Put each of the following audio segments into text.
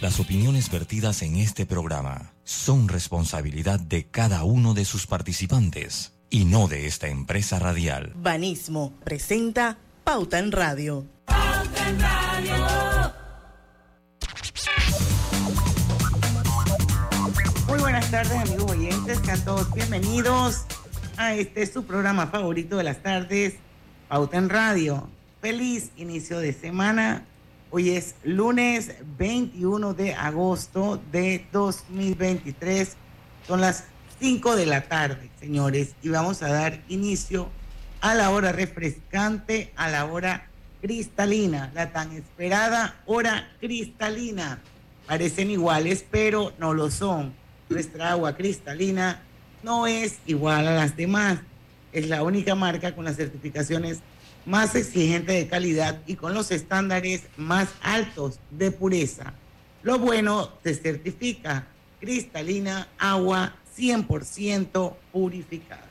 Las opiniones vertidas en este programa son responsabilidad de cada uno de sus participantes y no de esta empresa radial. Banismo presenta Pauta en Radio. Pauta en Radio. Muy buenas tardes amigos oyentes, sean todos bienvenidos a este su programa favorito de las tardes, Pauta en Radio. Feliz inicio de semana Hoy es lunes 21 de agosto de 2023. Son las 5 de la tarde, señores, y vamos a dar inicio a la hora refrescante, a la hora cristalina, la tan esperada hora cristalina. Parecen iguales, pero no lo son. Nuestra agua cristalina no es igual a las demás. Es la única marca con las certificaciones más exigente de calidad y con los estándares más altos de pureza. Lo bueno se certifica cristalina, agua 100% purificada.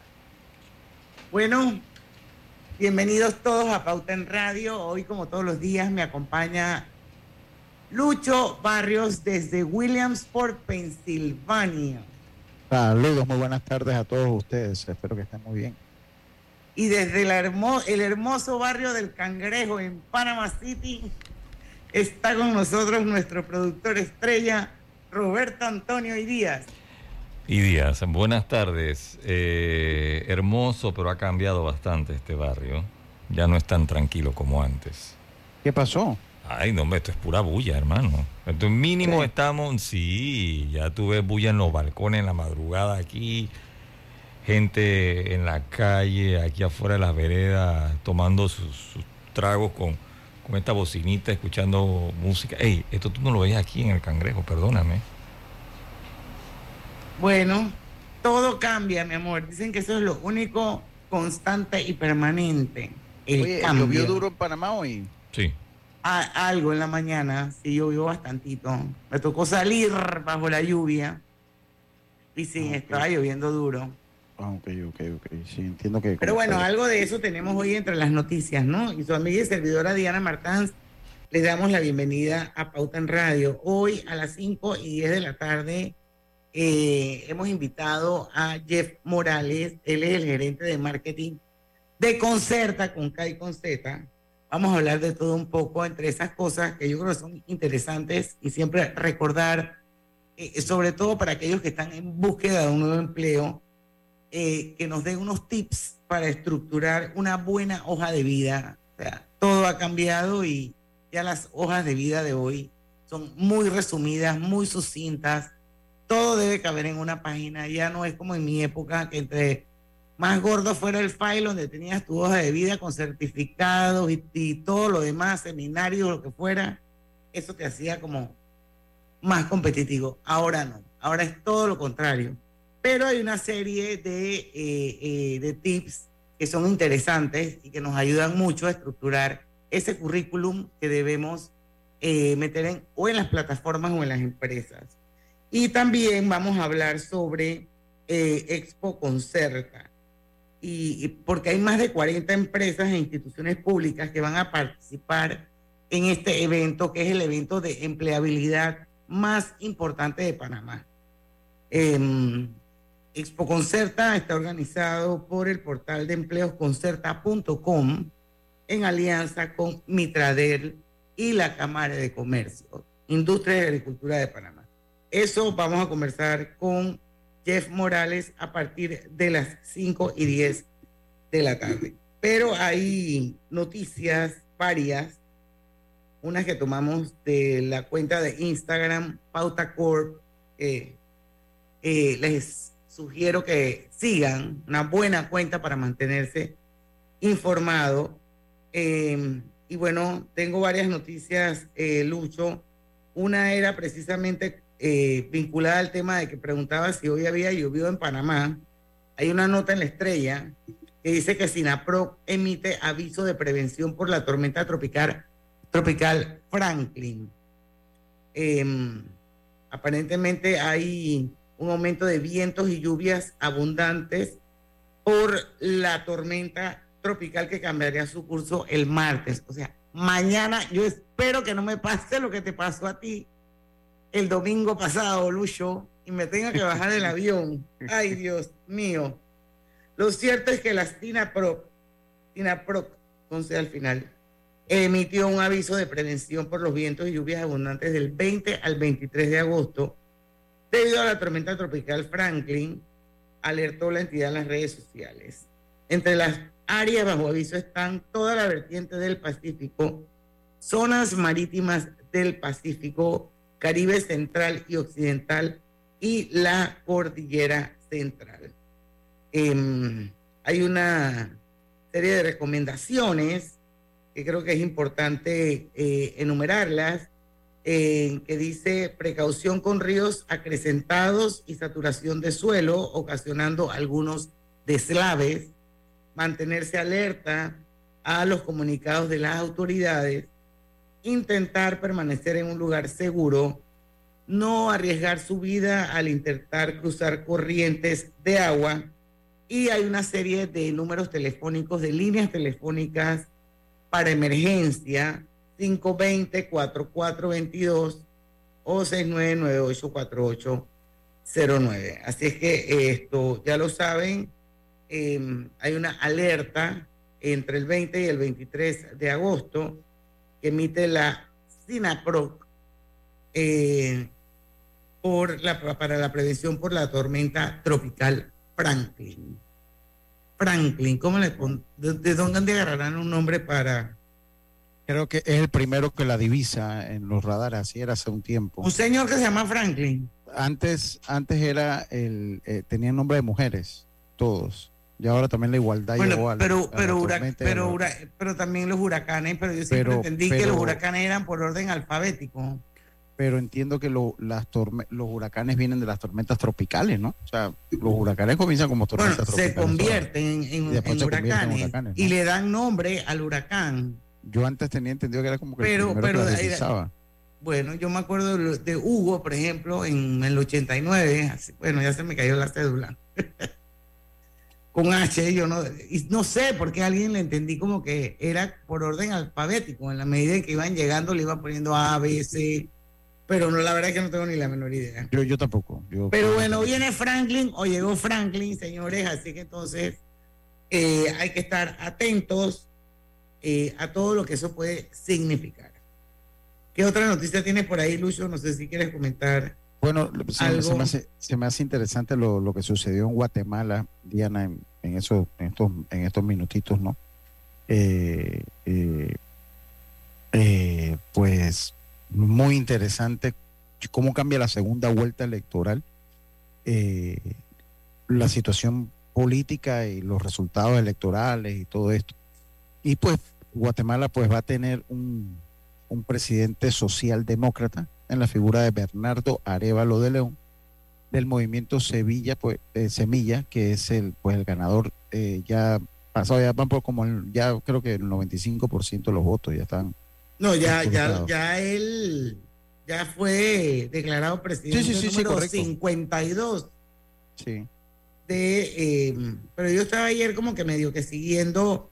Bueno, bienvenidos todos a Pauta en Radio. Hoy, como todos los días, me acompaña Lucho Barrios desde Williamsport, Pensilvania. Saludos, muy buenas tardes a todos ustedes. Espero que estén muy bien y desde el hermoso barrio del Cangrejo en Panama City está con nosotros nuestro productor estrella Roberto Antonio y Díaz. Y Díaz, buenas tardes. Eh, hermoso, pero ha cambiado bastante este barrio. Ya no es tan tranquilo como antes. ¿Qué pasó? Ay, no, esto es pura bulla, hermano. Esto mínimo estamos, sí, ya tú ves bulla en los balcones en la madrugada aquí gente en la calle, aquí afuera de las veredas, tomando sus, tragos con, con, esta bocinita, escuchando música. Ey, esto tú no lo ves aquí en el cangrejo, perdóname. Bueno, todo cambia, mi amor. Dicen que eso es lo único constante y permanente. El Oye, cambio. ¿Llovió duro en Panamá hoy? Sí. algo en la mañana, sí llovió bastantito. Me tocó salir bajo la lluvia. Y sí, estaba lloviendo duro. Ah, ok, ok, ok. Sí, entiendo que... Pero bueno, algo de eso tenemos hoy entre las noticias, ¿no? Y su amiga y servidora Diana Martán les damos la bienvenida a Pauta en Radio. Hoy a las 5 y 10 de la tarde eh, hemos invitado a Jeff Morales, él es el gerente de marketing de Concerta, con K y con Z. Vamos a hablar de todo un poco entre esas cosas que yo creo que son interesantes y siempre recordar, eh, sobre todo para aquellos que están en búsqueda de un nuevo empleo, eh, que nos dé unos tips para estructurar una buena hoja de vida. O todo ha cambiado y ya las hojas de vida de hoy son muy resumidas, muy sucintas. Todo debe caber en una página. Ya no es como en mi época que entre más gordo fuera el file donde tenías tu hoja de vida con certificados y, y todo lo demás, seminarios, lo que fuera, eso te hacía como más competitivo. Ahora no, ahora es todo lo contrario pero hay una serie de, eh, eh, de tips que son interesantes y que nos ayudan mucho a estructurar ese currículum que debemos eh, meter en, o en las plataformas o en las empresas. Y también vamos a hablar sobre Expo Concerta, y, porque hay más de 40 empresas e instituciones públicas que van a participar en este evento, que es el evento de empleabilidad más importante de Panamá. Em, Expo Concerta está organizado por el portal de empleos concerta.com en alianza con Mitradel y la Cámara de Comercio, Industria y Agricultura de Panamá. Eso vamos a conversar con Jeff Morales a partir de las 5 y 10 de la tarde. Pero hay noticias varias, unas que tomamos de la cuenta de Instagram, Pauta Corp. Eh, eh, les sugiero que sigan una buena cuenta para mantenerse informado. Em, y bueno, tengo varias noticias, eh, Lucho. Una era precisamente eh, vinculada al tema de que preguntaba si hoy había llovido en Panamá. Hay una nota en la estrella que dice que SINAPRO emite aviso de prevención por la tormenta tropical, tropical Franklin. Em, aparentemente hay un aumento de vientos y lluvias abundantes por la tormenta tropical que cambiaría su curso el martes. O sea, mañana yo espero que no me pase lo que te pasó a ti, el domingo pasado, Lucho, y me tenga que bajar del avión. Ay, Dios mío. Lo cierto es que la SINAPROC, SINAPROC, entonces al final, emitió un aviso de prevención por los vientos y lluvias abundantes del 20 al 23 de agosto debido a la tormenta tropical Franklin, alertó la entidad en las redes sociales. Entre las áreas bajo aviso están toda la vertiente del Pacífico, zonas marítimas del Pacífico, Caribe Central y Occidental y la Cordillera Central. Em, hay una serie de recomendaciones que creo que es importante eh, enumerarlas, eh, que dice precaución con ríos acrecentados y saturación de suelo, ocasionando algunos deslaves, mantenerse alerta a los comunicados de las autoridades, intentar permanecer en un lugar seguro, no arriesgar su vida al intentar cruzar corrientes de agua. Y hay una serie de números telefónicos, de líneas telefónicas para emergencia 520-4422 o 69984809. Así es que esto ya lo saben, em, hay una alerta entre el 20 y el 23 de agosto que emite la SINAPROC eh, por la, para la prevención por la tormenta tropical Franklin. Franklin, ¿cómo le de, de, dónde agarrarán un nombre para Creo que es el primero que la divisa en los radares, así era hace un tiempo. Un señor que se llama Franklin. Antes, antes era el, eh, tenía nombre de mujeres, todos. Y ahora también la igualdad bueno, llegó pero, pero, pero, pero, también los huracanes, pero yo siempre entendí que los huracanes eran por orden alfabético. Pero entiendo que lo, las los huracanes vienen de las tormentas tropicales, ¿no? O sea, los huracanes comienzan como tormentas tropicales. Se convierten en, en, huracanes, y le dan nombre al huracán. Yo antes tenía entendido que era como que pero, el pero, que Bueno, yo me acuerdo de, Hugo, por ejemplo, en el 89, bueno, ya se me cayó la cédula. Con H, yo no, y no sé por qué a alguien le entendí como que era por orden alfabético, en la medida en que iban llegando le iban poniendo A, B, C, pero no, la verdad es que no tengo ni la menor idea. Yo, yo tampoco. pero bueno, viene Franklin o llegó Franklin, señores, así que entonces eh, hay que estar atentos eh, a todo lo que eso puede significar. ¿Qué otra noticia tienes por ahí, Lucho? No sé si quieres comentar. Bueno, se, me, hace, se me, hace, interesante lo, lo, que sucedió en Guatemala, Diana, en, en, eso, en, estos, en estos minutitos, ¿no? Eh, eh, pues muy interesante cómo cambia la segunda vuelta electoral, la situación política y los resultados electorales y todo esto. Y pues Guatemala pues va a tener un, un presidente socialdemócrata en la figura de Bernardo Arevalo de León del movimiento Sevilla pues eh, Semilla que es el pues el ganador eh, ya pasado ya van por como ya creo que el 95% de los votos ya están no ya ya ya él ya fue declarado presidente sí, sí, sí, número 52 sí. De eh, pero yo estaba ayer como que medio que siguiendo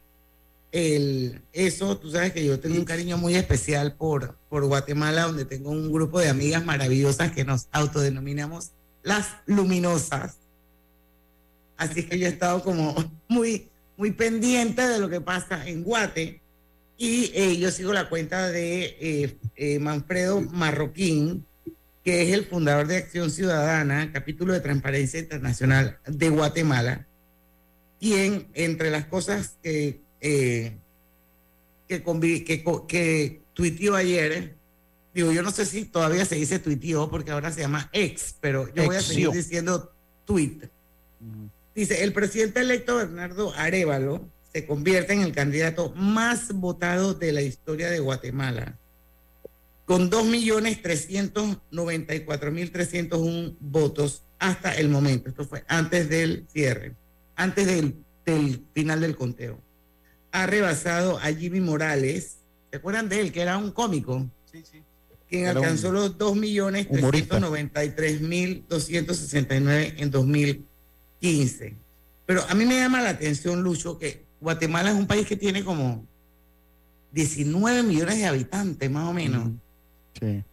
el, eso, tú sabes que yo tengo un cariño muy especial por, por Guatemala, donde tengo un grupo de amigas maravillosas que nos autodenominamos las luminosas. Así que yo he estado como muy, muy pendiente de lo que pasa en Guate. Y eh, yo sigo la cuenta de eh, eh, Manfredo Marroquín, que es el fundador de Acción Ciudadana, capítulo de Transparencia Internacional de Guatemala, quien, entre las cosas que eh, que, que, que tuiteó ayer. Eh. Digo, yo no sé si todavía se dice tuiteó porque ahora se llama ex, pero yo voy a seguir diciendo tweet. Dice, el presidente electo Bernardo Arevalo se convierte en el candidato más votado de la historia de Guatemala, con 2.394.301 votos hasta el momento. Esto fue antes del cierre, antes del, del final del conteo ha rebasado a Jimmy Morales. ¿Se acuerdan de él? Que era un cómico. Sí, sí. Quien alcanzó los 2.393.269 en 2015. Pero a mí me llama la atención, Lucho, que Guatemala es un país que tiene como 19 millones de habitantes, más o menos. Sí.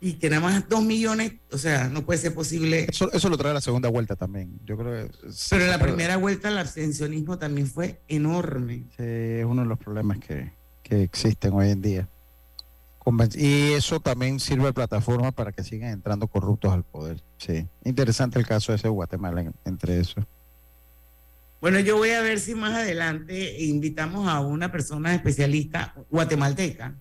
Y que nada más dos millones, o sea, no puede ser posible. Eso, eso lo trae la segunda vuelta también. Yo creo que Pero en la primera vuelta el abstencionismo también fue enorme. Sí, es uno de los problemas que, que existen hoy en día. Y eso también sirve de plataforma para que sigan entrando corruptos al poder. Sí, interesante el caso ese de Guatemala entre eso. Bueno, yo voy a ver si más adelante invitamos a una persona especialista guatemalteca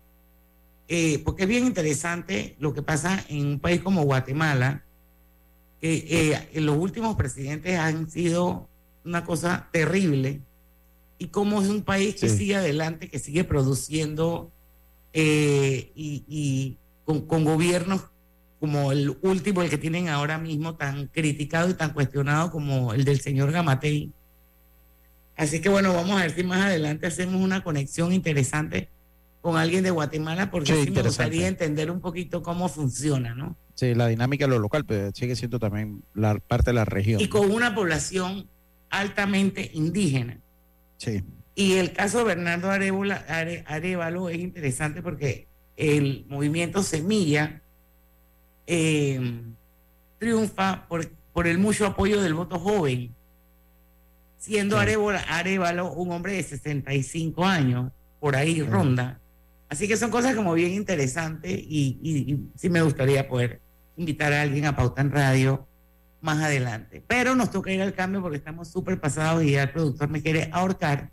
eh, porque es bien interesante lo que pasa en un país como Guatemala, que eh, los últimos presidentes han sido una cosa terrible, y cómo es un país que sigue adelante, que sigue produciendo eh, y, con, con, gobiernos como el último, el que tienen ahora mismo, tan criticado y tan cuestionado como el del señor Gamatei. Así que bueno, vamos a ver si más adelante hacemos una conexión interesante con alguien de Guatemala porque sí, me gustaría entender un poquito cómo funciona, ¿no? Sí, la dinámica de lo local, pero sigue siendo también la parte de la región. Y con una población altamente indígena. Sí. Y el caso de Bernardo Arevalo es interesante porque el movimiento Semilla eh, triunfa por, por el mucho apoyo del voto joven, siendo Arevalo un hombre de 65 años, por ahí ronda. Así que son cosas como bien interesantes y, sí me gustaría poder invitar a alguien a Pauta en Radio más adelante. Pero nos toca ir al cambio porque estamos súper pasados y ya el productor me quiere ahorcar.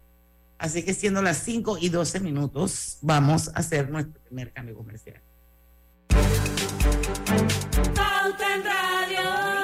Así que siendo las 5 y 12 minutos, vamos a hacer nuestro primer cambio comercial. Pauta en Radio.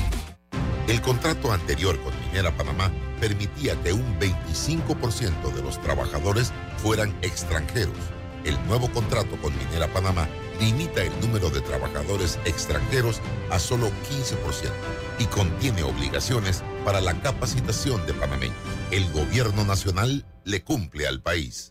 El contrato anterior con Minera Panamá permitía que un 25% de los trabajadores fueran extranjeros. El nuevo contrato con Minera Panamá limita el número de trabajadores extranjeros a solo 15% y contiene obligaciones para la capacitación de panameños. El gobierno nacional le cumple al país.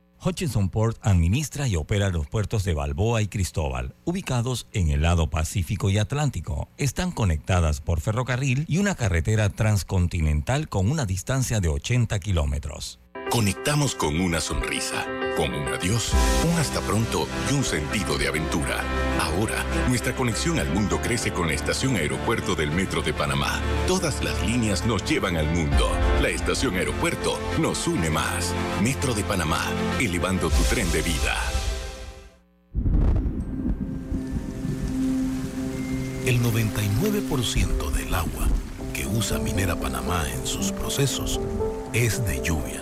Hutchinson Port administra y opera los puertos de Balboa y Cristóbal, ubicados en el lado Pacífico y Atlántico. Están conectadas por ferrocarril y una carretera transcontinental con una distancia de 80 kilómetros. Conectamos con una sonrisa, con un adiós, un hasta pronto y un sentido de aventura. Ahora, nuestra conexión al mundo crece con la estación aeropuerto del Metro de Panamá. Todas las líneas nos llevan al mundo. La estación aeropuerto nos une más. Metro de Panamá, elevando tu tren de vida. El 99% del agua que usa Minera Panamá en sus procesos es de lluvia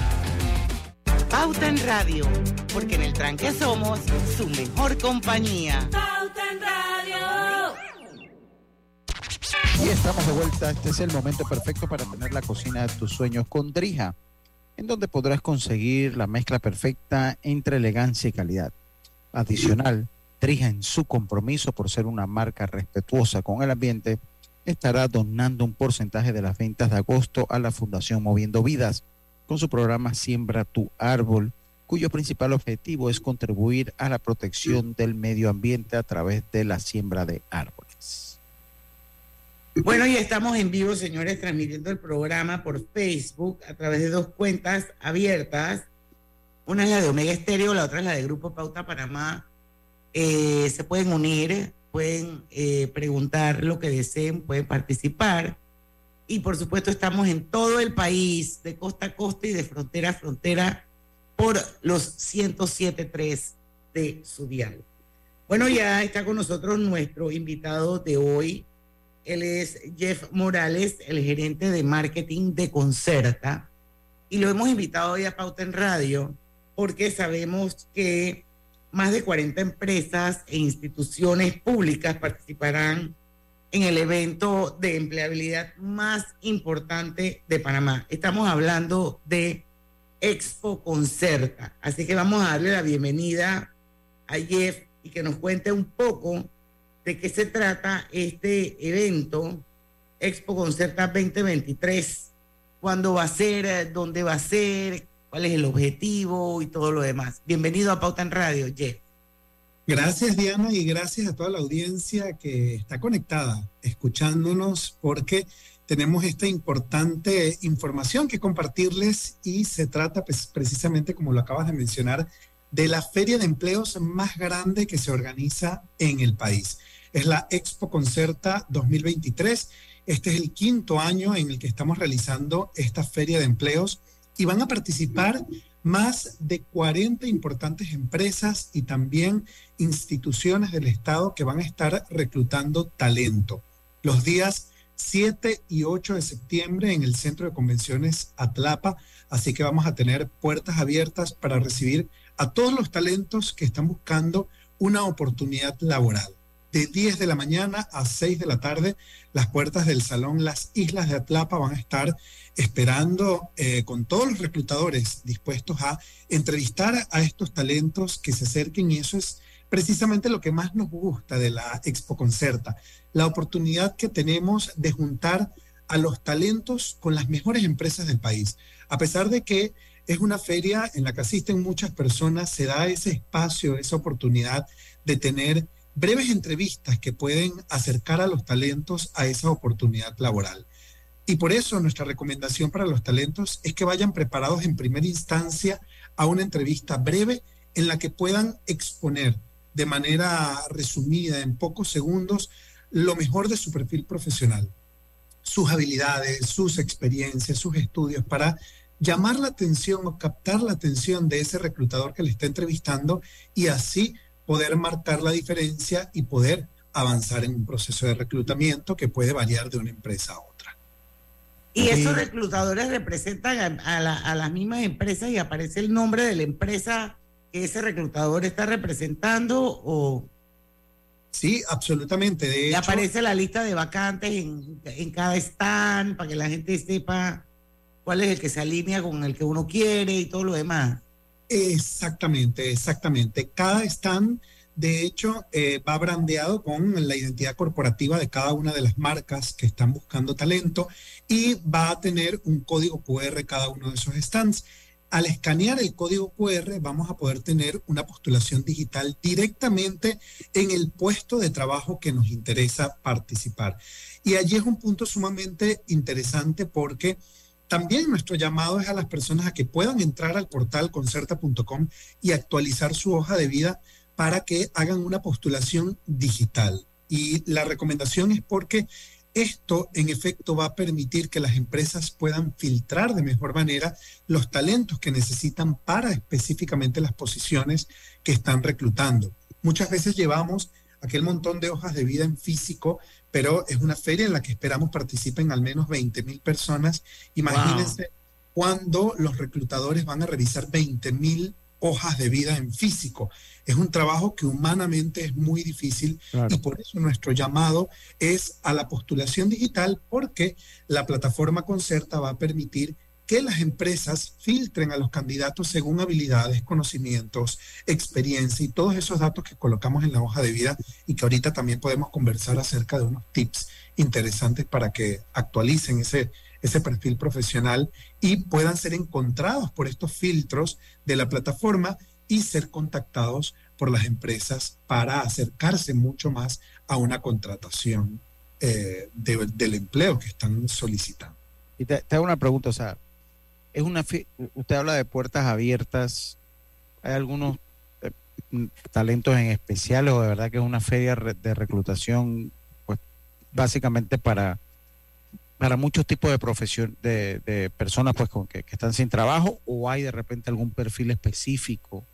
Pauta en Radio, porque en el tranque somos su mejor compañía. Pauta en Radio. Y estamos de vuelta. Este es el momento perfecto para tener la cocina de tus sueños con Drija, en donde podrás conseguir la mezcla perfecta entre elegancia y calidad. Adicional, Drija en su compromiso por ser una marca respetuosa con el ambiente, estará donando un porcentaje de las ventas de agosto a la Fundación Moviendo Vidas con su programa Siembra tu árbol, cuyo principal objetivo es contribuir a la protección del medio ambiente a través de la siembra de árboles. Bueno, y estamos en vivo, señores, transmitiendo el programa por Facebook a través de dos cuentas abiertas. Una es la de Omega Estéreo, la otra es la de Grupo Pauta Panamá. Eh, se pueden unir, pueden eh, preguntar lo que deseen, pueden participar. Y por supuesto estamos en todo el país, de costa a costa y de frontera a frontera, por los 107.3 de su dial. Bueno, ya está con nosotros nuestro invitado de hoy. Él es Jeff Morales, el gerente de marketing de Concerta. Y lo hemos invitado hoy a Pauta en Radio porque sabemos que más de 40 empresas e instituciones públicas participarán en el evento de empleabilidad más importante de Panamá. Estamos hablando de Expo Concerta. Así que vamos a darle la bienvenida a Jeff y que nos cuente un poco de qué se trata este evento, Expo Concerta 2023, cuándo va a ser, dónde va a ser, cuál es el objetivo y todo lo demás. Bienvenido a Pauta en Radio, Jeff. Gracias Diana y gracias a toda la audiencia que está conectada, escuchándonos, porque tenemos esta importante información que compartirles y se trata pues, precisamente, como lo acabas de mencionar, de la feria de empleos más grande que se organiza en el país. Es la Expo Concerta 2023. Este es el quinto año en el que estamos realizando esta feria de empleos y van a participar más de 40 importantes empresas y también instituciones del Estado que van a estar reclutando talento. Los días 7 y 8 de septiembre en el Centro de Convenciones Atlapa, así que vamos a tener puertas abiertas para recibir a todos los talentos que están buscando una oportunidad laboral. de 10 de la mañana a 6 de la tarde. Las puertas del salón Las Islas de Atlapa van a estar esperando eh, con todos los reclutadores dispuestos a entrevistar a estos talentos que se acerquen y eso es precisamente lo que más nos gusta de la Expo Concerta, la oportunidad que tenemos de juntar a los talentos con las mejores empresas del país. A pesar de que es una feria en la que asisten muchas personas, se da ese espacio, esa oportunidad de tener breves entrevistas que pueden acercar a los talentos a esa oportunidad laboral. Y por eso nuestra recomendación para los talentos es que vayan preparados en primera instancia a una entrevista breve en la que puedan exponer de manera resumida, en pocos segundos, lo mejor de su perfil profesional, sus habilidades, sus experiencias, sus estudios, para llamar la atención o captar la atención de ese reclutador que le está entrevistando y así poder marcar la diferencia y poder avanzar en un proceso de reclutamiento que puede variar de una empresa a otra. Y esos reclutadores representan a, a las mismas empresas y aparece el nombre de la empresa que ese reclutador está representando o... Sí, absolutamente. De y aparece la lista de vacantes en, en, cada stand para que la gente sepa cuál es el que se alinea con el que uno quiere y todo lo demás. Exactamente, exactamente. Cada stand, de hecho, eh, va brandeado con la identidad corporativa de cada una de las marcas que están buscando talento y va a tener un código QR cada uno de esos stands. Al escanear el código QR vamos a poder tener una postulación digital directamente en el puesto de trabajo que nos interesa participar. Y allí es un punto sumamente interesante porque también nuestro llamado es a las personas a que puedan entrar al portal concerta.com y actualizar su hoja de vida para que hagan una postulación digital. Y la recomendación es porque esto, en efecto, va a permitir que las empresas puedan filtrar de mejor manera los talentos que necesitan para específicamente las posiciones que están reclutando. Muchas veces llevamos aquel montón de hojas de vida en físico, pero es una feria en la que esperamos participen al menos 20 mil personas. Imagínense cuando los reclutadores van a revisar 20 mil hojas de vida en físico. Es un trabajo que humanamente es muy difícil y por eso nuestro llamado es a la postulación digital porque la plataforma Concerta va a permitir que las empresas filtren a los candidatos según habilidades, conocimientos, experiencia y todos esos datos que colocamos en la hoja de vida y que ahorita también podemos conversar acerca de unos tips interesantes para que actualicen ese, ese perfil profesional y puedan ser encontrados por estos filtros de la plataforma y ser contactados por las empresas para acercarse mucho más a una contratación eh, del empleo que están solicitando. Y te, hago una pregunta, o sea, es una usted habla de puertas abiertas, hay algunos eh, talentos en especial o de verdad que es una feria de reclutación, pues básicamente para para muchos tipos de profesión, de, personas pues con que, están sin trabajo o hay de repente algún perfil específico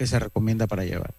que se recomienda para llevar?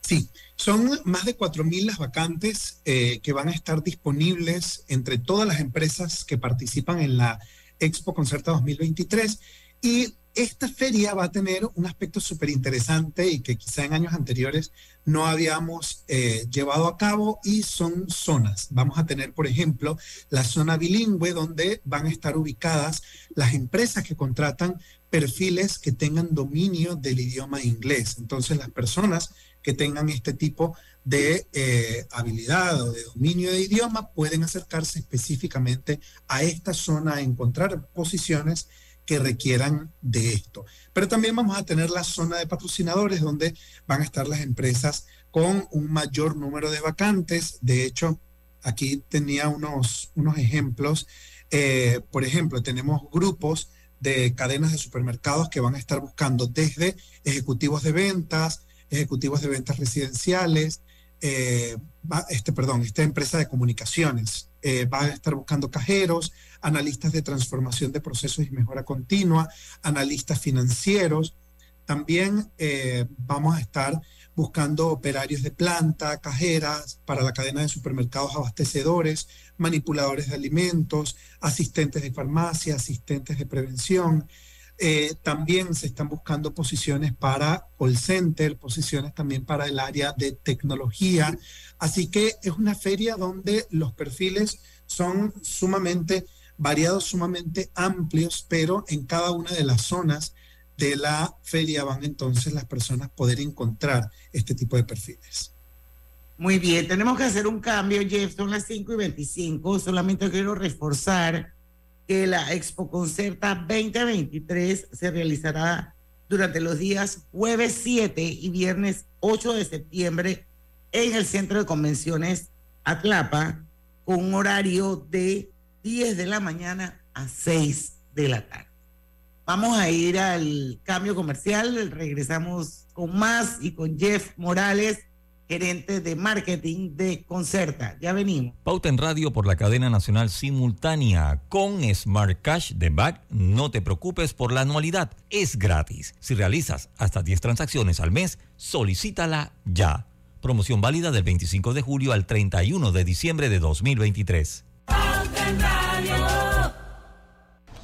Sí, son más de 4.000 las vacantes eh, que van a estar disponibles entre todas las empresas que participan en la Expo Concerta 2023 y esta feria va a tener un aspecto súper interesante y que quizá en años anteriores no habíamos eh, llevado a cabo y son zonas. Vamos a tener, por ejemplo, la zona bilingüe donde van a estar ubicadas las empresas que contratan perfiles que tengan dominio del idioma inglés. Entonces las personas que tengan este tipo de eh, habilidad o de dominio de idioma pueden acercarse específicamente a esta zona a encontrar posiciones que requieran de esto. Pero también vamos a tener la zona de patrocinadores donde van a estar las empresas con un mayor número de vacantes. De hecho, aquí tenía unos, unos ejemplos. Eh, por ejemplo, tenemos grupos de cadenas de supermercados que van a estar buscando desde ejecutivos de ventas, ejecutivos de ventas residenciales, eh, este, perdón, esta empresa de comunicaciones eh, va a estar buscando cajeros, analistas de transformación de procesos y mejora continua, analistas financieros. También eh, vamos a estar buscando operarios de planta, cajeras para la cadena de supermercados abastecedores, manipuladores de alimentos, asistentes de farmacia, asistentes de prevención, Eh, también se están buscando posiciones para call center, posiciones también para el área de tecnología. Así que es una feria donde los perfiles son sumamente variados, sumamente amplios, pero en cada una de las zonas de la feria van entonces las personas poder encontrar este tipo de perfiles. Muy bien, tenemos que hacer un cambio, Jeff, son las 5 y 25, solamente quiero reforzar que la Expo Concerta 2023 se realizará durante los días jueves 7 y viernes 8 de septiembre en el Centro de Convenciones Atlapa con un horario de 10 de la mañana a 6 de la tarde. Vamos a ir al cambio comercial, regresamos con más y con Jeff Morales, gerente de marketing de Concerta. Ya venimos. Pauta en radio por la cadena nacional simultánea con Smart Cash de Back. No te preocupes por la anualidad, es gratis. Si realizas hasta 10 transacciones al mes, solicítala ya. Promoción válida del 25 de julio al 31 de diciembre de 2023. en radio.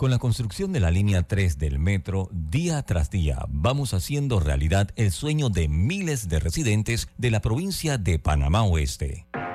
Con la construcción de la línea 3 del metro, día tras día vamos haciendo realidad el sueño de miles de residentes de la provincia de Panamá Oeste.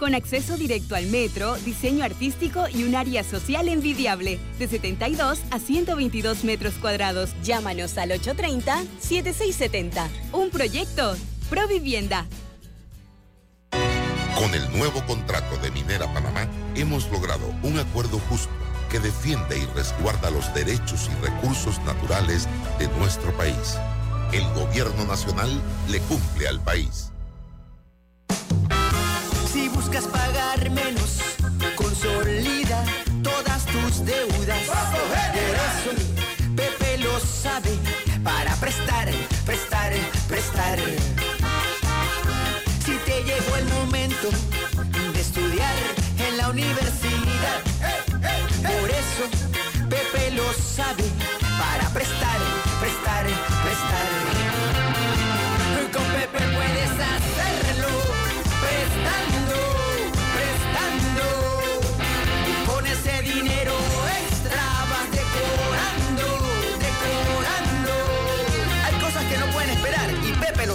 con acceso directo al metro, diseño artístico y un área social envidiable, de 72 a 122 metros cuadrados. Llámanos al 830-7670. Un proyecto, Provivienda. Con el nuevo contrato de Minera Panamá, hemos logrado un acuerdo justo que defiende y resguarda los derechos y recursos naturales de nuestro país. El gobierno nacional le cumple al país. Buscas pagar menos, consolida todas tus deudas. Por eso, Pepe lo sabe, para prestar, prestar, prestar. Si te llegó el momento de estudiar en la universidad, por eso, Pepe lo sabe,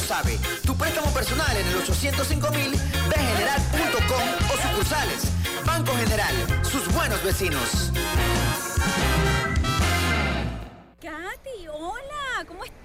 sabe. Tu préstamo personal en el 805 mil de general.com o sucursales. Banco General, sus buenos vecinos. Katy, hola, ¿cómo estás?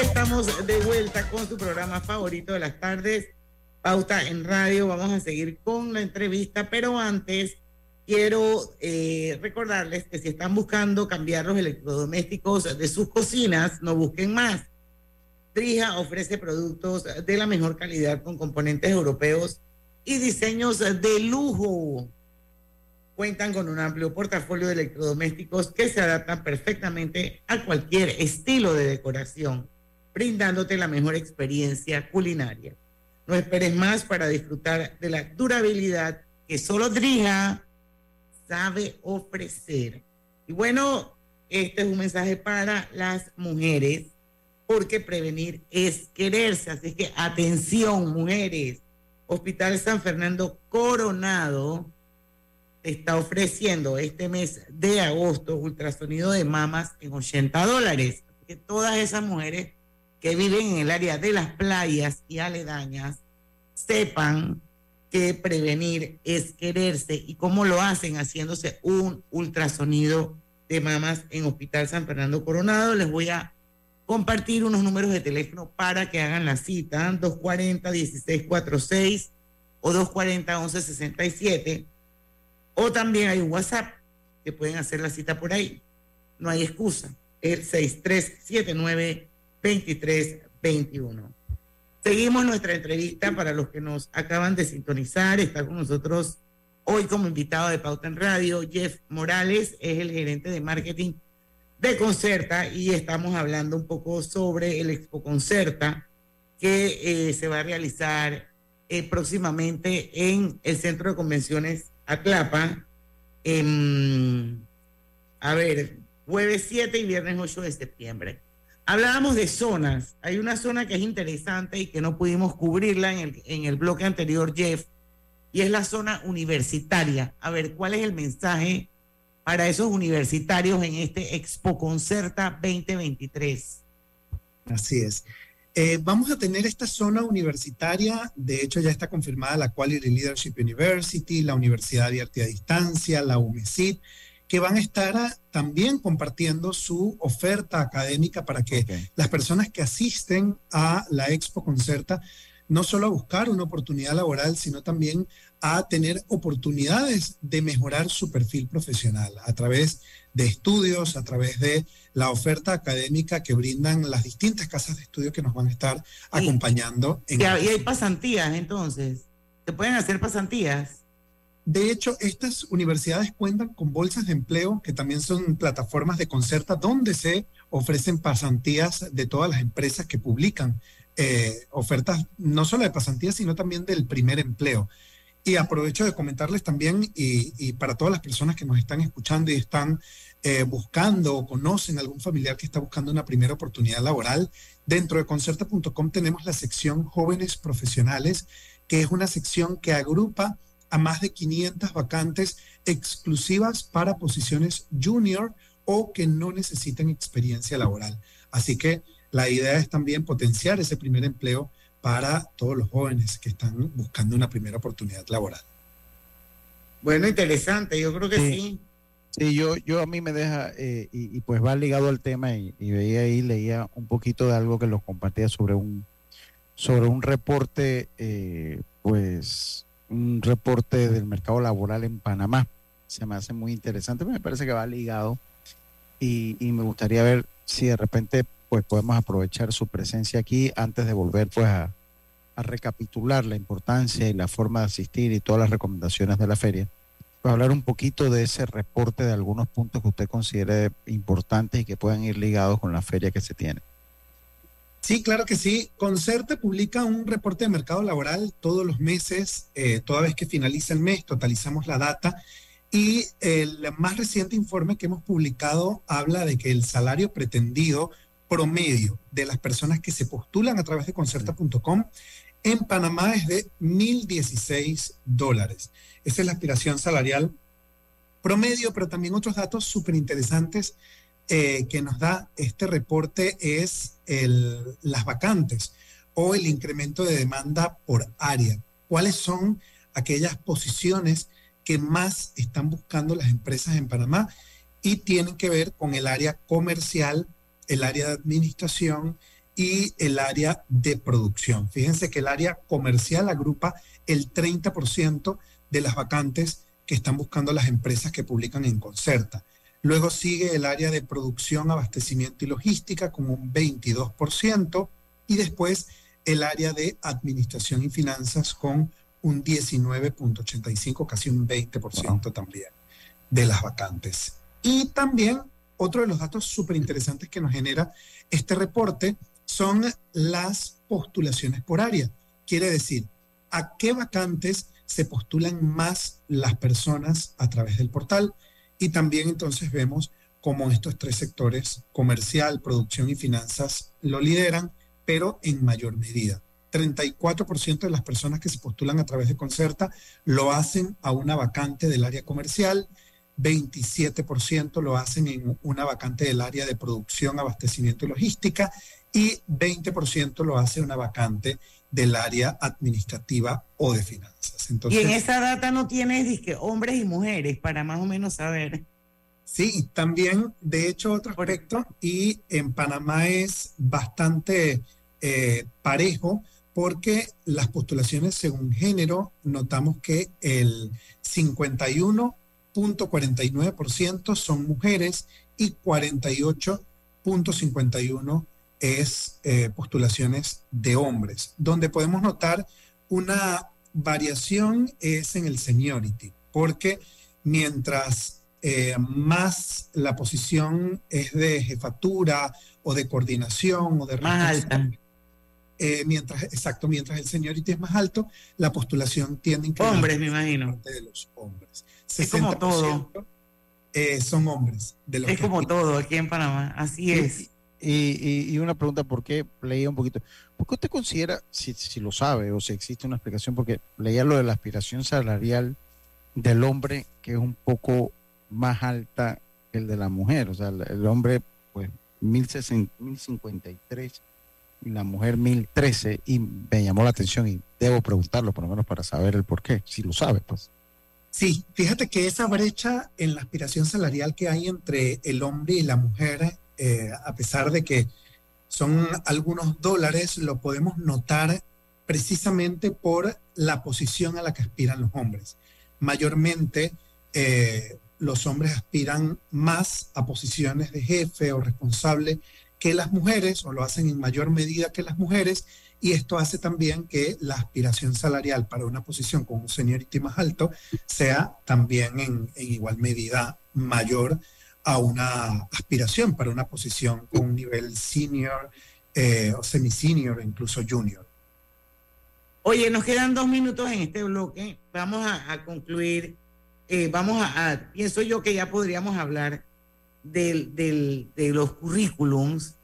Estamos de vuelta con su programa favorito de las tardes, Pauta en Radio. Vamos a seguir con la entrevista, pero antes quiero eh, recordarles que si están buscando cambiar los electrodomésticos de sus cocinas, no busquen más. Drija ofrece productos de la mejor calidad con componentes europeos y diseños de lujo. Cuentan con un amplio portafolio de electrodomésticos que se adaptan perfectamente a cualquier estilo de decoración, brindándote la mejor experiencia culinaria. No esperes más para disfrutar de la durabilidad que solo Drija sabe ofrecer. Y bueno, este es un mensaje para las mujeres, porque prevenir es quererse. Así que atención, mujeres. Hospital San Fernando Coronado está ofreciendo este mes de agosto ultrasonido de mamas en 80 dólares. Que todas esas mujeres que viven en el área de las playas y aledañas sepan que prevenir es quererse y cómo lo hacen haciéndose un ultrasonido de mamas en Hospital San Fernando Coronado. Les voy a compartir unos números de teléfono para que hagan la cita, 240-1646 o 240-1167. O también hay un WhatsApp que pueden hacer la cita por ahí. No hay excusa. El 6379-2321. Seguimos nuestra entrevista para los que nos acaban de sintonizar. Está con nosotros hoy como invitado de Pauta en Radio Jeff Morales, es el gerente de marketing de Concerta y estamos hablando un poco sobre el Expo Concerta que eh, se va a realizar eh, próximamente en el Centro de Convenciones Atlapa. en, a ver, jueves 7 y viernes 8 de septiembre. Hablábamos de zonas. Hay una zona que es interesante y que no pudimos cubrirla en el, en el bloque anterior, Jeff, y es la zona universitaria. A ver, ¿cuál es el mensaje para esos universitarios en este Expo Concerta 2023? Así es. Eh, vamos a tener esta zona universitaria, de hecho ya está confirmada la Quality Leadership University, la Universidad de Arte a Distancia, la UMESID, que van a estar a- también compartiendo su oferta académica para que las personas que asisten a la Expo Concerta no solo a buscar una oportunidad laboral, sino también a tener oportunidades de mejorar su perfil profesional a través de estudios, a través de la oferta académica que brindan las distintas casas de estudio que nos van a estar acompañando. En Y, hay- y hay pasantías, entonces. ¿Se pueden hacer pasantías? De hecho, estas universidades cuentan con bolsas de empleo que también son plataformas de concerta donde se ofrecen pasantías de todas las empresas que publican eh, ofertas no solo de pasantías, sino también del primer empleo. Y aprovecho de comentarles también, y, para todas las personas que nos están escuchando y están eh, buscando o conocen algún familiar que está buscando una primera oportunidad laboral, dentro de concerta.com tenemos la sección Jóvenes Profesionales, que es una sección que agrupa a más de 500 vacantes exclusivas para posiciones junior o que no necesiten experiencia laboral. Así que la idea es también potenciar ese primer empleo para todos los jóvenes que están buscando una primera oportunidad laboral. Bueno, interesante, yo creo que sí. Sí, yo, yo a mí me deja, eh, y, y pues va ligado al tema, y, y veía ahí, leía un poquito de algo que los compartía sobre un, sobre un reporte, eh, pues, un reporte del mercado laboral en Panamá. Se me hace muy interesante, me parece que va ligado, y, y me gustaría ver si de repente, pues, podemos aprovechar su presencia aquí antes de volver, pues, a, recapitular la importancia y la forma de asistir y todas las recomendaciones de la feria pues, hablar un poquito de ese reporte de algunos puntos que usted considere importantes y que puedan ir ligados con la feria que se tiene. Sí, claro que sí. Concerte publica un reporte de mercado laboral todos los meses, eh, toda vez que finaliza el mes, totalizamos la data y el más reciente informe que hemos publicado habla de que el salario pretendido promedio de las personas que se postulan a través de concerta.com en Panamá es de 1.016 dólares. Esa es la aspiración salarial promedio, pero también otros datos súper interesantes eh, que nos da este reporte es las vacantes o el incremento de demanda por área. ¿Cuáles son aquellas posiciones que más están buscando las empresas en Panamá y tienen que ver con el área comercial, el área de administración y el área de producción. Fíjense que el área comercial agrupa el 30% de las vacantes que están buscando las empresas que publican en Concerta. Luego sigue el área de producción, abastecimiento y logística con un 22% y después el área de administración y finanzas con un 19.85, casi un 20% también de las vacantes. Y también otro de los datos súper interesantes que nos genera este reporte son las postulaciones por área. Quiere decir, ¿a qué vacantes se postulan más las personas a través del portal? Y también entonces vemos cómo estos tres sectores, comercial, producción y finanzas, lo lideran, pero en mayor medida. 34% de las personas que se postulan a través de Concerta lo hacen a una vacante del área comercial, 27% lo hacen en una vacante del área de producción, abastecimiento y logística y 20% lo hace una vacante del área administrativa o de finanzas. y en esa data no tienes hombres y mujeres para más o menos saber. Sí, también, de hecho, otro aspecto, y en Panamá es bastante eh, parejo porque las postulaciones según género, notamos que el 51.49% son mujeres y 48.51% es eh, postulaciones de hombres. Donde podemos notar una variación es en el seniority, porque mientras eh, más la posición es de jefatura o de coordinación o de más alta. Eh, mientras, exacto, mientras el seniority es más alto, la postulación tiende a incrementar. Hombres, me imagino. De los hombres. Es como todo. son hombres. De los es como todo aquí en Panamá, así es. Y, una pregunta, ¿por qué leía un poquito? ¿Por qué usted considera, si, si lo sabe o si existe una explicación, porque leía lo de la aspiración salarial del hombre, que es un poco más alta que el de la mujer? O sea, el, hombre, pues, 1053 y la mujer 1013, y me llamó la atención y debo preguntarlo, por lo menos para saber el por qué, si lo sabe, pues. Sí, fíjate que esa brecha en la aspiración salarial que hay entre el hombre y la mujer eh, a pesar de que son algunos dólares, lo podemos notar precisamente por la posición a la que aspiran los hombres. Mayormente, eh, los hombres aspiran más a posiciones de jefe o responsable que las mujeres, o lo hacen en mayor medida que las mujeres, y esto hace también que la aspiración salarial para una posición con un seniority más alto sea también en, en igual medida mayor a una aspiración para una posición con un nivel senior eh, o semi-senior, incluso junior. Oye, nos quedan dos minutos en este bloque. Vamos a, concluir. Eh, vamos a, pienso yo que ya podríamos hablar del, de los currículums.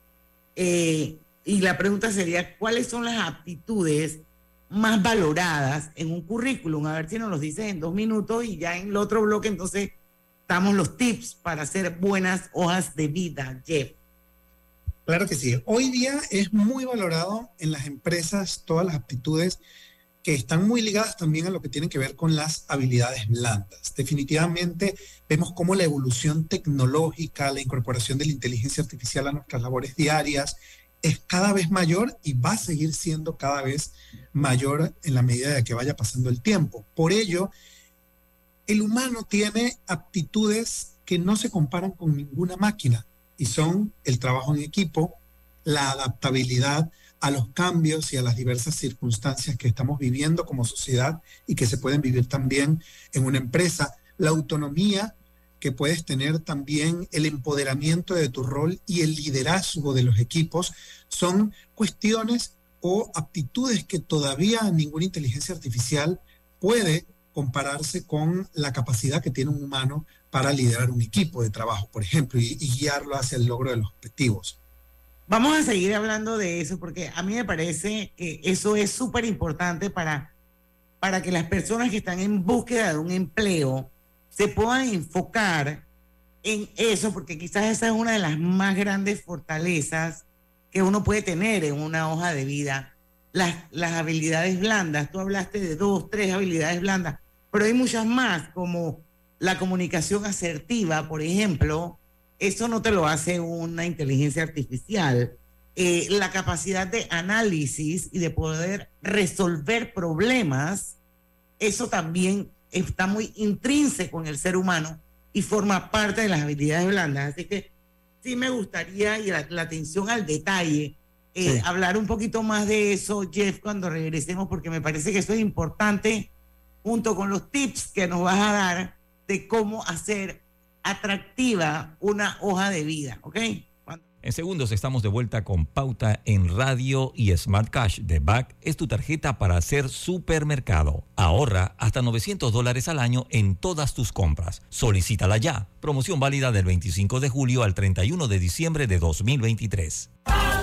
Eh, y la pregunta sería, ¿cuáles son las aptitudes más valoradas en un currículum? A ver si nos los dices en dos minutos y ya en el otro bloque entonces los tips para hacer buenas hojas de vida, Jeff. Claro que sí. Hoy día es muy valorado en las empresas todas las aptitudes que están muy ligadas también a lo que tiene que ver con las habilidades blandas. Definitivamente vemos cómo la evolución tecnológica, la incorporación de la inteligencia artificial a nuestras labores diarias es cada vez mayor y va a seguir siendo cada vez mayor en la medida de que vaya pasando el tiempo. Por ello, el humano tiene aptitudes que no se comparan con ninguna máquina y son el trabajo en equipo, la adaptabilidad a los cambios y a las diversas circunstancias que estamos viviendo como sociedad y que se pueden vivir también en una empresa, la autonomía que puedes tener también, el empoderamiento de tu rol y el liderazgo de los equipos, son cuestiones o aptitudes que todavía ninguna inteligencia artificial puede compararse con la capacidad que tiene un humano para liderar un equipo de trabajo, por ejemplo, y, guiarlo hacia el logro de los objetivos. Vamos a seguir hablando de eso porque a mí me parece que eso es súper importante para, para que las personas que están en búsqueda de un empleo se puedan enfocar en eso, porque quizás esa es una de las más grandes fortalezas que uno puede tener en una hoja de vida. Las, habilidades blandas, tú hablaste de dos, tres habilidades blandas pero hay muchas más, como la comunicación asertiva, por ejemplo, eso no te lo hace una inteligencia artificial. Eh, la capacidad de análisis y de poder resolver problemas, eso también está muy intrínseco en el ser humano y forma parte de las habilidades blandas. Así que sí me gustaría, y la, la atención al detalle, eh, Sí. hablar un poquito más de eso, Jeff, cuando regresemos, porque me parece que eso es importante, junto con los tips que nos vas a dar de cómo hacer atractiva una hoja de vida, ¿ok? En segundos estamos de vuelta con Pauta en Radio y Smart Cash de Back es tu tarjeta para hacer supermercado. Ahorra hasta 900 dólares al año en todas tus compras. Solicítala ya. Promoción válida del 25 de julio al 31 de diciembre de 2023.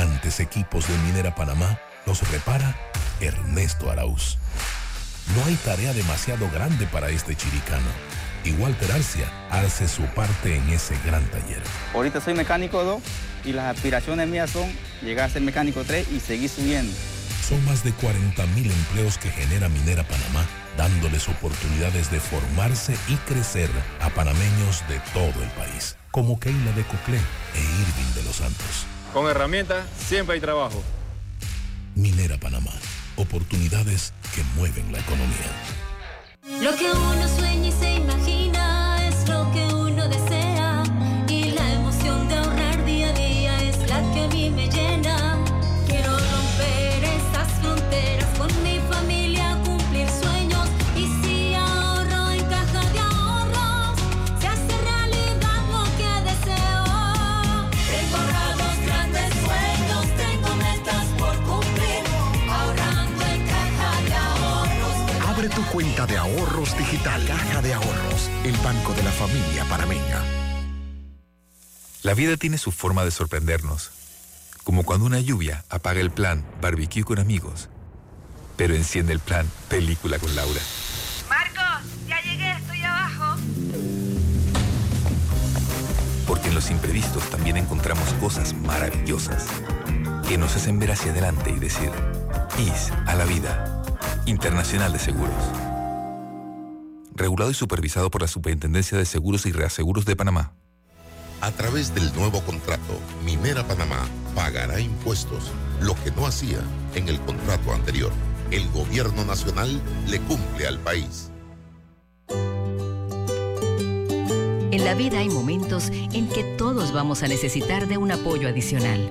Los gigantes equipos de Minera Panamá los repara Ernesto Arauz. No hay tarea demasiado grande para este chiricano. Y Walter Arcia hace su parte en ese gran taller. Ahorita soy mecánico 2 y las aspiraciones mías son llegar a ser mecánico 3 y seguir subiendo. Son más de 40 mil empleos que genera Minera Panamá, dándoles oportunidades de formarse y crecer a panameños de todo el país, como Keila de Coclé e Irving de los Santos. Con herramientas siempre hay trabajo. Minera Panamá, oportunidades que mueven la economía. Lo que uno sueña y se imagina cuenta de ahorros digital. Caja de Ahorros, el banco de la familia panameña. La vida tiene su forma de sorprendernos, como cuando una lluvia apaga el plan barbecue con amigos, pero enciende el plan película con Laura. Marcos, ya llegué, estoy abajo. Porque en los imprevistos también encontramos cosas maravillosas que nos hacen ver hacia adelante y decir, IS a la vida. Internacional de Seguros. Regulado y supervisado por la Superintendencia de Seguros y Reaseguros de Panamá. A través del nuevo contrato, Minera Panamá pagará impuestos, lo que no hacía en el contrato anterior. El gobierno nacional le cumple al país. En la vida hay momentos en que todos vamos a necesitar de un apoyo adicional.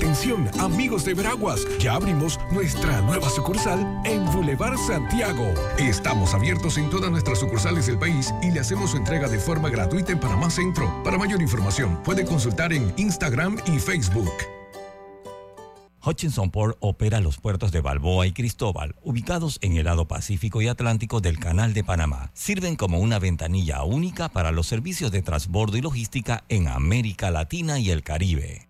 Atención, amigos de Veraguas, ya abrimos nuestra nueva sucursal en Boulevard Santiago. Estamos abiertos en todas nuestras sucursales del país y le hacemos su entrega de forma gratuita en Panamá Centro. Para mayor información, puede consultar en Instagram y Facebook. Hutchinson Port opera los puertos de Balboa y Cristóbal, ubicados en el lado Pacífico y Atlántico del Canal de Panamá. Sirven como una ventanilla única para los servicios de transbordo y logística en América Latina y el Caribe.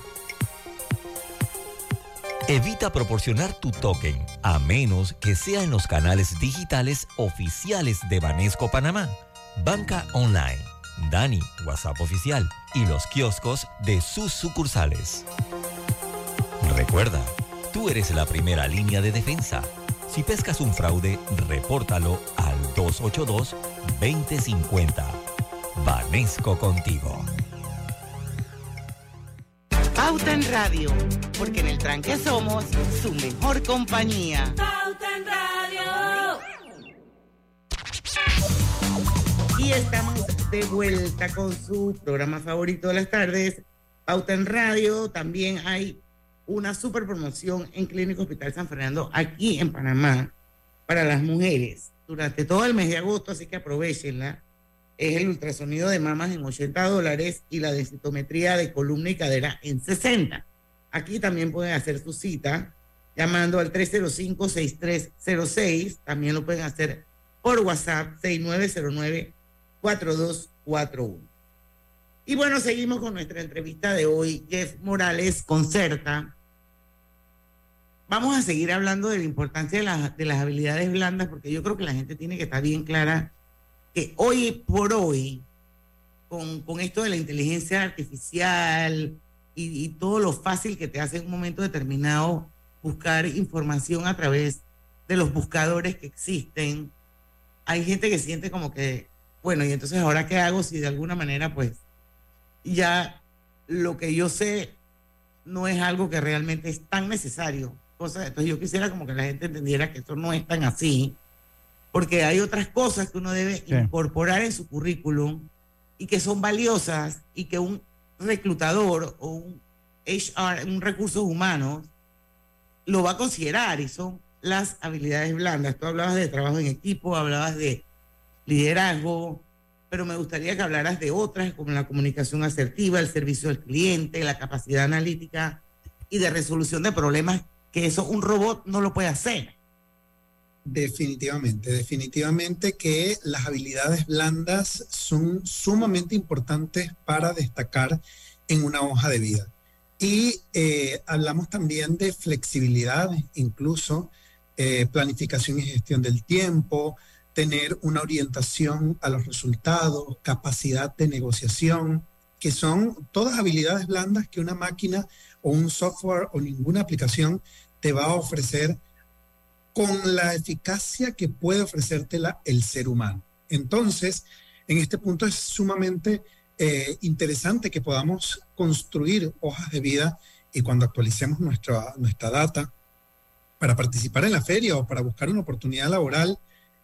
Evita proporcionar tu token a menos que sea en los canales digitales oficiales de Banesco Panamá, Banca Online, Dani, WhatsApp oficial y los kioscos de sus sucursales. Recuerda, tú eres la primera línea de defensa. Si pescas un fraude, repórtalo al 282-2050. Banesco contigo. Pauta en Radio, porque en el tranque somos su mejor compañía. Pauta en Radio. Y estamos de vuelta con su programa favorito de las tardes, Pauta en Radio. También hay una super promoción en Clínico Hospital San Fernando aquí en Panamá para las mujeres durante todo el mes de agosto, así que aprovechenla. Es el ultrasonido de mamas en 80 dólares y la densitometría de columna y cadera en 60. Aquí también pueden hacer su cita llamando al 305-6306. También lo pueden hacer por WhatsApp 6909-4241. Y bueno, seguimos con nuestra entrevista de hoy. Jeff Morales concerta. Vamos a seguir hablando de la importancia de, la- de las habilidades blandas porque yo creo que la gente tiene que estar bien clara que hoy por hoy, con, con esto de la inteligencia artificial y, y todo lo fácil que te hace en un momento determinado buscar información a través de los buscadores que existen, hay gente que siente como que, bueno, y entonces ahora qué hago si de alguna manera pues ya lo que yo sé no es algo que realmente es tan necesario. Cosa, entonces yo quisiera como que la gente entendiera que esto no es tan así, porque hay otras cosas que uno debe incorporar en su currículum y que son valiosas y que un reclutador o un HR, un recursos humanos, lo va a considerar y son las habilidades blandas. Tú hablabas de trabajo en equipo, hablabas de liderazgo, pero me gustaría que hablaras de otras como la comunicación asertiva, el servicio al cliente, la capacidad analítica y de resolución de problemas, que eso un robot no lo puede hacer. Definitivamente, definitivamente que las habilidades blandas son sumamente importantes para destacar en una hoja de vida. Y eh, hablamos también de flexibilidad, incluso eh, planificación y gestión del tiempo, tener una orientación a los resultados, capacidad de negociación, que son todas habilidades blandas que una máquina o un software o ninguna aplicación te va a ofrecer con la eficacia que puede ofrecértela el ser humano. Entonces, en este punto es sumamente eh, interesante que podamos construir hojas de vida y cuando actualicemos nuestra, nuestra data para participar en la feria o para buscar una oportunidad laboral,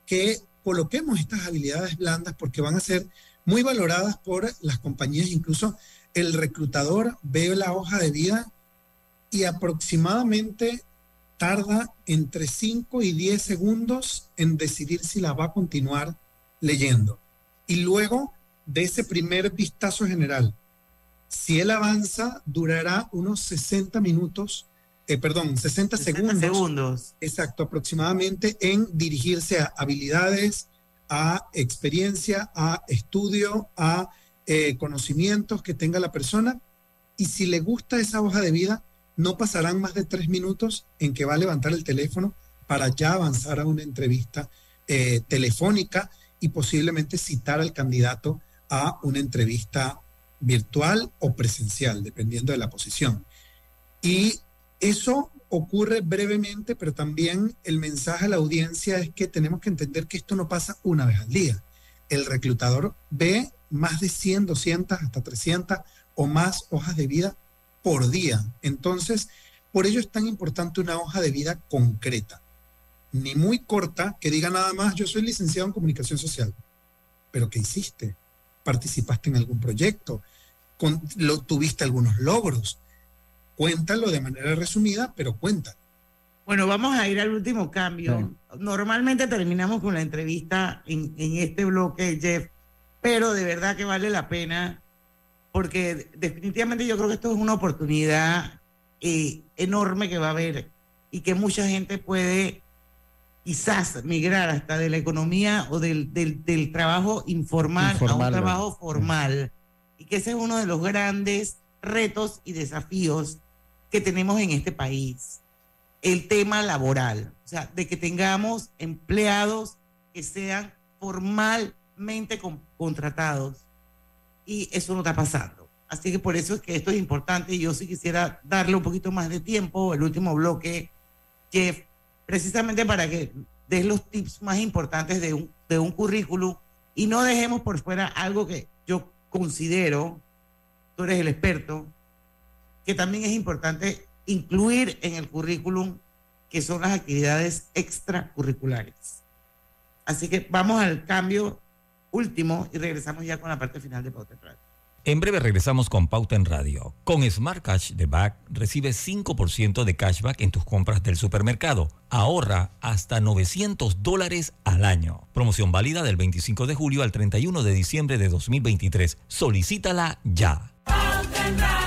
que coloquemos estas habilidades blandas porque van a ser muy valoradas por las compañías. Incluso el reclutador ve la hoja de vida y aproximadamente tarda entre 5 y 10 segundos en decidir si la va a continuar leyendo. Y luego de ese primer vistazo general, si él avanza, durará unos 60 minutos, eh, perdón, 60, 60 segundos. segundos. Exacto, aproximadamente en dirigirse a habilidades, a experiencia, a estudio, a eh, conocimientos que tenga la persona. Y si le gusta esa hoja de vida, no pasarán más de tres minutos en que va a levantar el teléfono para ya avanzar a una entrevista eh, telefónica y posiblemente citar al candidato a una entrevista virtual o presencial, dependiendo de la posición. Y eso ocurre brevemente, pero también el mensaje a la audiencia es que tenemos que entender que esto no pasa una vez al día. El reclutador ve más de 100, 200, hasta 300 o más hojas de vida por día. Entonces, por ello es tan importante una hoja de vida concreta, ni muy corta, que diga nada más, yo soy licenciado en comunicación social, pero ¿qué hiciste? ¿Participaste en algún proyecto? Con, lo, ¿Tuviste algunos logros? Cuéntalo de manera resumida, pero cuéntalo. Bueno, vamos a ir al último cambio. Normalmente terminamos con la entrevista en, en este bloque, Jeff, pero de verdad que vale la pena porque definitivamente yo creo que esto es una oportunidad eh, enorme que va a haber y que mucha gente puede quizás migrar hasta de la economía o del, del, del trabajo informal, a un trabajo formal. Y que ese es uno de los grandes retos y desafíos que tenemos en este país. El tema laboral, o sea, de que tengamos empleados que sean formalmente con- contratados. Y eso no está pasando. Así que por eso es que esto es importante y yo sí quisiera darle un poquito más de tiempo, el último bloque, Jeff, precisamente para que des los tips más importantes de un, de un currículum y no dejemos por fuera algo que yo considero, tú eres el experto, que también es importante incluir en el currículum, que son las actividades extracurriculares. Así que vamos al cambio último y regresamos ya con la parte final de Pauta en Radio. En breve regresamos con Pauta en Radio. Con Smart Cash de Back recibes 5% de cashback en tus compras del supermercado. Ahorra hasta 900 dólares al año. Promoción válida del 25 de julio al 31 de diciembre de 2023. Solicítala ya. Toma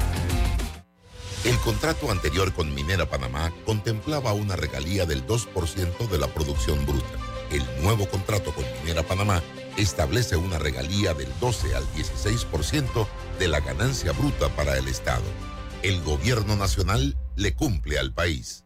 El contrato anterior con Minera Panamá contemplaba una regalía del 2% de la producción bruta. El nuevo contrato con Minera Panamá establece una regalía del 12 al 16% de la ganancia bruta para el Estado. El gobierno nacional le cumple al país.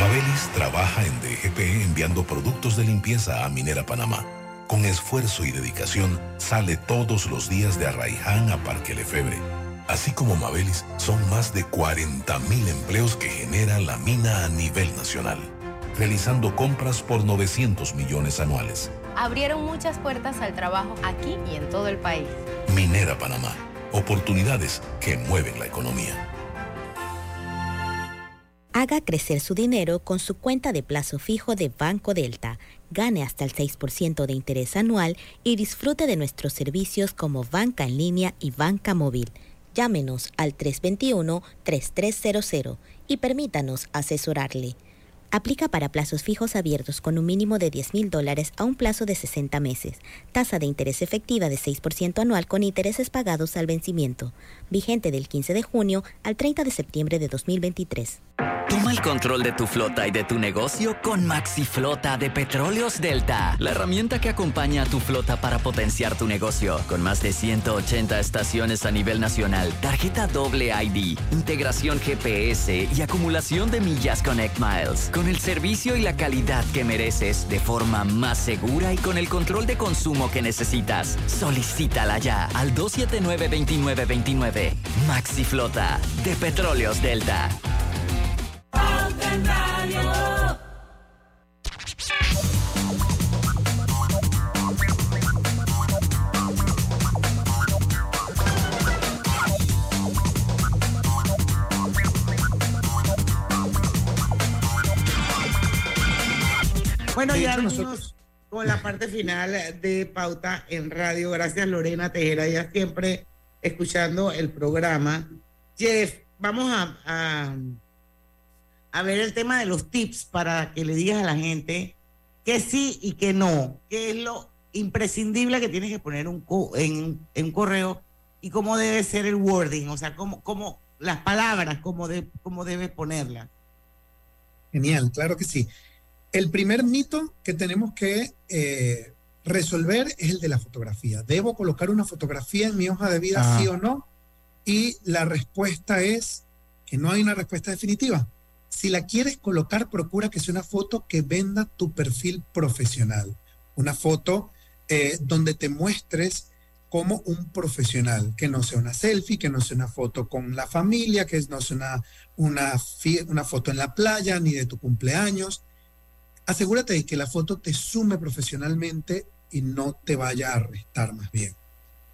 Mabelis trabaja en DGP enviando productos de limpieza a Minera Panamá. Con esfuerzo y dedicación sale todos los días de Arraiján a Parque Lefebre. Así como Mabelis, son más de 40.000 empleos que genera la mina a nivel nacional, realizando compras por 900 millones anuales. Abrieron muchas puertas al trabajo aquí y en todo el país. Minera Panamá, oportunidades que mueven la economía. Haga crecer su dinero con su cuenta de plazo fijo de Banco Delta. Gane hasta el 6% de interés anual y disfrute de nuestros servicios como banca en línea y banca móvil. Llámenos al 321-3300 y permítanos asesorarle. Aplica para plazos fijos abiertos con un mínimo de 10 mil dólares a un plazo de 60 meses. Tasa de interés efectiva de 6% anual con intereses pagados al vencimiento. Vigente del 15 de junio al 30 de septiembre de 2023. Toma el control de tu flota y de tu negocio con Maxi Flota de Petróleos Delta, la herramienta que acompaña a tu flota para potenciar tu negocio. Con más de 180 estaciones a nivel nacional, tarjeta doble ID, integración GPS y acumulación de millas Connect Miles. Con el servicio y la calidad que mereces de forma más segura y con el control de consumo que necesitas. Solicítala ya al 279-2929. Maxi Flota de Petróleos Delta. Bueno, ya nosotros- con la parte final de Pauta en Radio. Gracias, Lorena Tejera, ya siempre escuchando el programa. Jeff, vamos a, a, ver el tema de los tips para que le digas a la gente que sí y que no, qué es lo imprescindible que tienes que poner un co- en, en un correo y cómo debe ser el wording, o sea, cómo, cómo las palabras, cómo, de, cómo debes ponerlas. Genial, claro que sí. El primer mito que tenemos que eh, resolver es el de la fotografía. ¿Debo colocar una fotografía en mi hoja de vida, Ah. sí o no? Y la respuesta es que no hay una respuesta definitiva. Si la quieres colocar, procura que sea una foto que venda tu perfil profesional. Una foto eh, donde te muestres como un profesional, que no sea una selfie, que no sea una foto con la familia, que no sea una, una, una foto en la playa ni de tu cumpleaños. Asegúrate de que la foto te sume profesionalmente y no te vaya a restar más bien.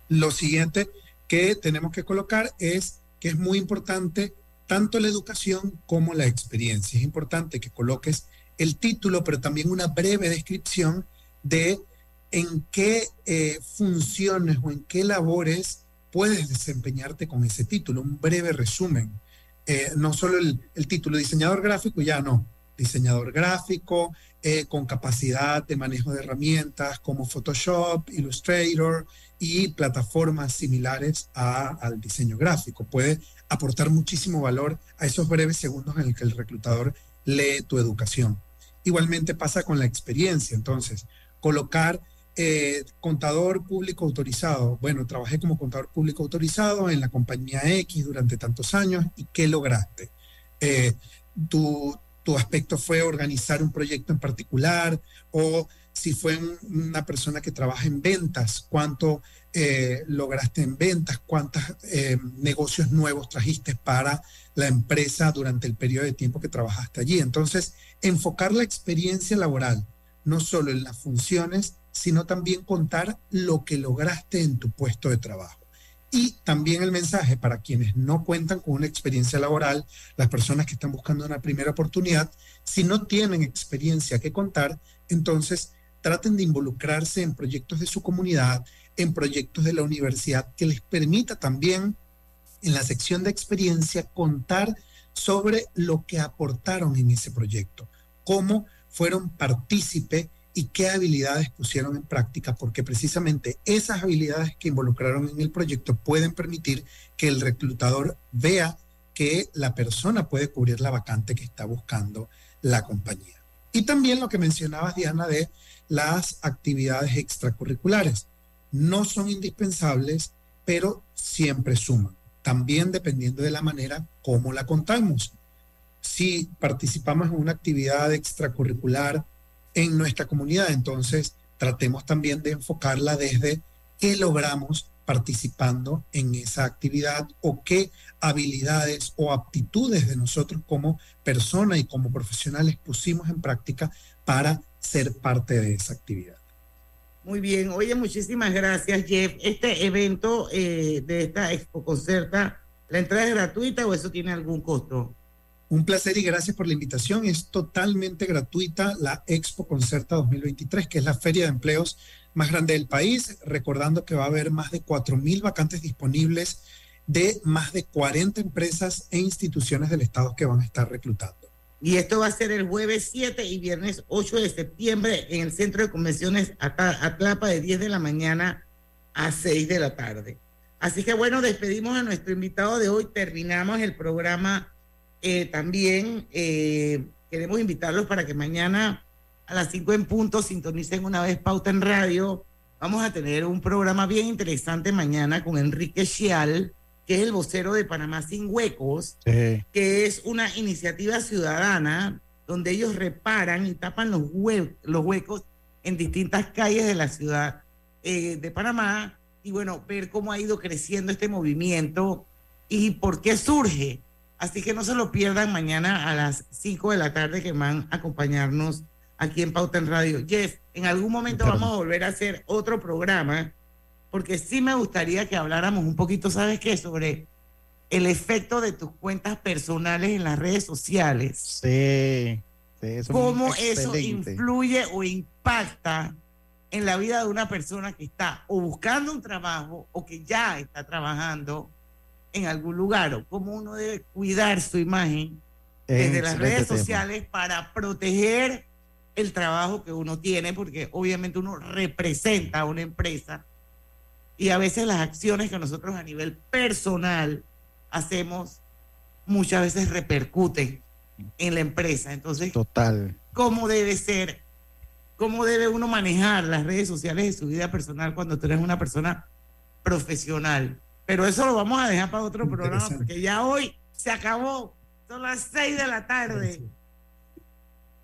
Lo siguiente que tenemos que colocar es que es muy importante tanto la educación como la experiencia. Es importante que coloques el título, pero también una breve descripción de en qué eh, funciones o en qué labores puedes desempeñarte con ese título, un breve resumen. Eh, no solo el, el título diseñador gráfico, ya no, diseñador gráfico eh, con capacidad de manejo de herramientas como Photoshop, Illustrator y plataformas similares al diseño gráfico. Puede aportar muchísimo valor a esos breves segundos en el que el reclutador lee tu educación. Igualmente pasa con la experiencia, entonces, colocar eh, contador público autorizado. Bueno, trabajé como contador público autorizado en la compañía X durante tantos años y ¿qué lograste? Eh, tu, tu aspecto fue organizar un proyecto en particular o si fue un- una persona que trabaja en ventas, cuánto eh, lograste en ventas, cuántos negocios nuevos trajiste para la empresa durante el periodo de tiempo que trabajaste allí. Entonces, enfocar la experiencia laboral no solo en las funciones, sino también contar lo que lograste en tu puesto de trabajo. Y también el mensaje para quienes no cuentan con una experiencia laboral, las personas que están buscando una primera oportunidad, si no tienen experiencia que contar, entonces traten de involucrarse en proyectos de su comunidad, en proyectos de la universidad que les permita también en la sección de experiencia contar sobre lo que aportaron en ese proyecto, cómo fueron partícipe y qué habilidades pusieron en práctica, porque precisamente esas habilidades que involucraron en el proyecto pueden permitir que el reclutador vea que la persona puede cubrir la vacante que está buscando la compañía. Y también lo que mencionabas, Diana, de las actividades extracurriculares. No son indispensables, pero siempre suman. También dependiendo de la manera como la contamos. Si participamos en una actividad extracurricular en nuestra comunidad, entonces tratemos también de enfocarla desde qué logramos participando en esa actividad o qué habilidades o aptitudes de nosotros como persona y como profesionales pusimos en práctica para ser parte de esa actividad. Muy bien, oye, muchísimas gracias, Jeff. Este evento eh, de esta Expo Concerta, ¿la entrada es gratuita o eso tiene algún costo? Un placer y gracias por la invitación. Es totalmente gratuita la Expo Concerta 2023, que es la feria de empleos más grande del país, recordando que va a haber más de 4.000 vacantes disponibles de más de 40 empresas e instituciones del Estado que van a estar reclutando. Y esto va a ser el jueves 7 y viernes 8 de septiembre en el Centro de Convenciones Atlapa de 10 de la mañana a 6 de la tarde. Así que bueno, despedimos a nuestro invitado de hoy, terminamos el programa eh, también. eh, queremos invitarlos para que mañana a las 5 en punto sintonicen una vez Pauta en Radio. Vamos a tener un programa bien interesante mañana con Enrique Chial, que es el vocero de Panamá Sin Huecos que es una iniciativa ciudadana donde ellos reparan y tapan los, hue- los huecos en distintas calles de la ciudad eh, de Panamá y bueno, ver cómo ha ido creciendo este movimiento y por qué surge. Así que no se lo pierdan mañana a las 5 de la tarde que van a acompañarnos aquí en Pauta en Radio. Jeff, en algún momento vamos a volver a hacer otro programa porque sí me gustaría que habláramos un poquito, ¿sabes qué? Sobre el efecto de tus cuentas personales en las redes sociales. Sí, Excelente. Eso cómo es eso influye o impacta en la vida de una persona que está o buscando un trabajo o que ya está trabajando en algún lugar, o cómo uno debe cuidar su imagen Es desde las redes tema. sociales para proteger el trabajo que uno tiene, porque obviamente uno representa a una empresa y a veces las acciones que nosotros a nivel personal hacemos muchas veces repercuten en la empresa. Entonces, Total. ¿cómo debe ser? ¿Cómo debe uno manejar las redes sociales de su vida personal cuando tú eres una persona profesional? Pero eso lo vamos a dejar para otro programa porque ya hoy se acabó. Son las seis de la tarde.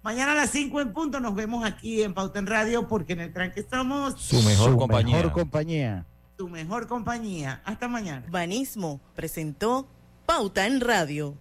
Mañana a las 5 en punto nos vemos aquí en Pauta en Radio porque en el tranque somos Su mejor Su compañía. mejor compañía. tu mejor compañía. Hasta mañana. Banismo presentó Pauta en Radio.